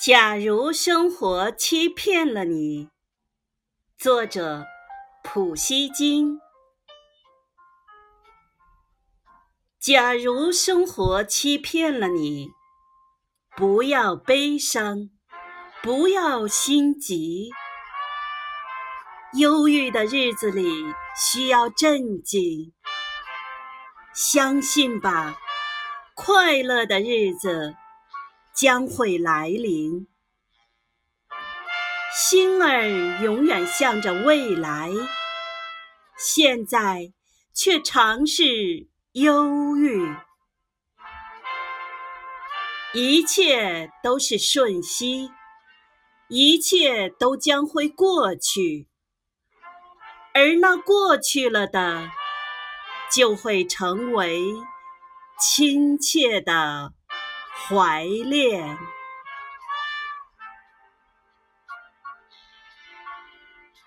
假如生活欺骗了你，作者普希金。假如生活欺骗了你，不要悲伤，不要心急。忧郁的日子里需要镇静，相信吧，快乐的日子。将会来临，心儿永远向着未来，现在却常是忧郁。一切都是瞬息，一切都将会过去，而那过去了的，就会成为亲切的。怀恋。